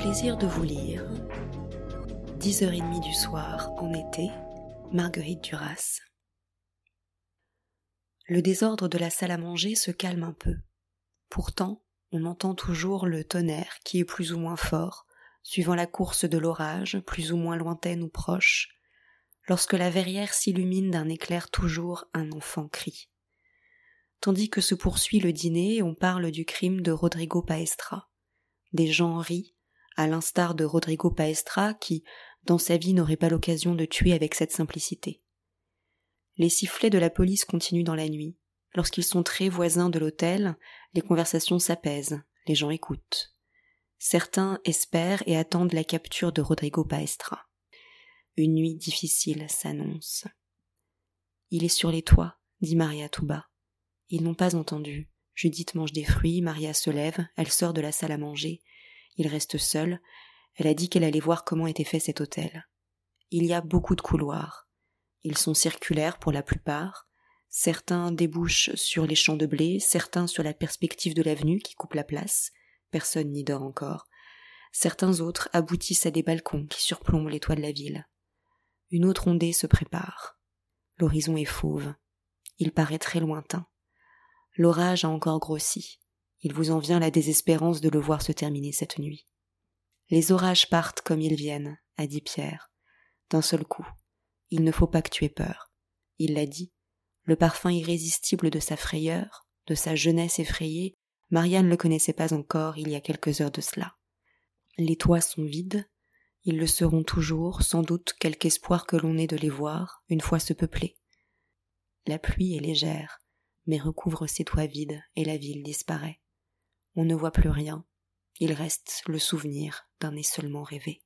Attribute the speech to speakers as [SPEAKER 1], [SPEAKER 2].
[SPEAKER 1] plaisir de vous lire. 10h30 du soir en été, Marguerite Duras. Le désordre de la salle à manger se calme un peu. Pourtant, on entend toujours le tonnerre qui est plus ou moins fort, suivant la course de l'orage, plus ou moins lointaine ou proche. Lorsque la verrière s'illumine d'un éclair toujours, un enfant crie. Tandis que se poursuit le dîner, on parle du crime de Rodrigo Paestra. Des gens rient, à l'instar de Rodrigo Paestra qui, dans sa vie, n'aurait pas l'occasion de tuer avec cette simplicité. Les sifflets de la police continuent dans la nuit. Lorsqu'ils sont très voisins de l'hôtel, les conversations s'apaisent, les gens écoutent. Certains espèrent et attendent la capture de Rodrigo Paestra. Une nuit difficile s'annonce. Il est sur les toits, dit Maria tout bas. Ils n'ont pas entendu. Judith mange des fruits, Maria se lève, elle sort de la salle à manger. Il reste seul. Elle a dit qu'elle allait voir comment était fait cet hôtel. Il y a beaucoup de couloirs. Ils sont circulaires pour la plupart. Certains débouchent sur les champs de blé, certains sur la perspective de l'avenue qui coupe la place. Personne n'y dort encore. Certains autres aboutissent à des balcons qui surplombent les toits de la ville. Une autre ondée se prépare. L'horizon est fauve. Il paraît très lointain. L'orage a encore grossi. Il vous en vient la désespérance de le voir se terminer cette nuit. Les orages partent comme ils viennent, a dit Pierre. D'un seul coup. Il ne faut pas que tu aies peur. Il l'a dit, le parfum irrésistible de sa frayeur, de sa jeunesse effrayée, Marianne ne le connaissait pas encore il y a quelques heures de cela. Les toits sont vides, ils le seront toujours, sans doute quelque espoir que l'on ait de les voir, une fois se peupler. La pluie est légère, mais recouvre ces toits vides et la ville disparaît. On ne voit plus rien, il reste le souvenir d'un seulement rêvé.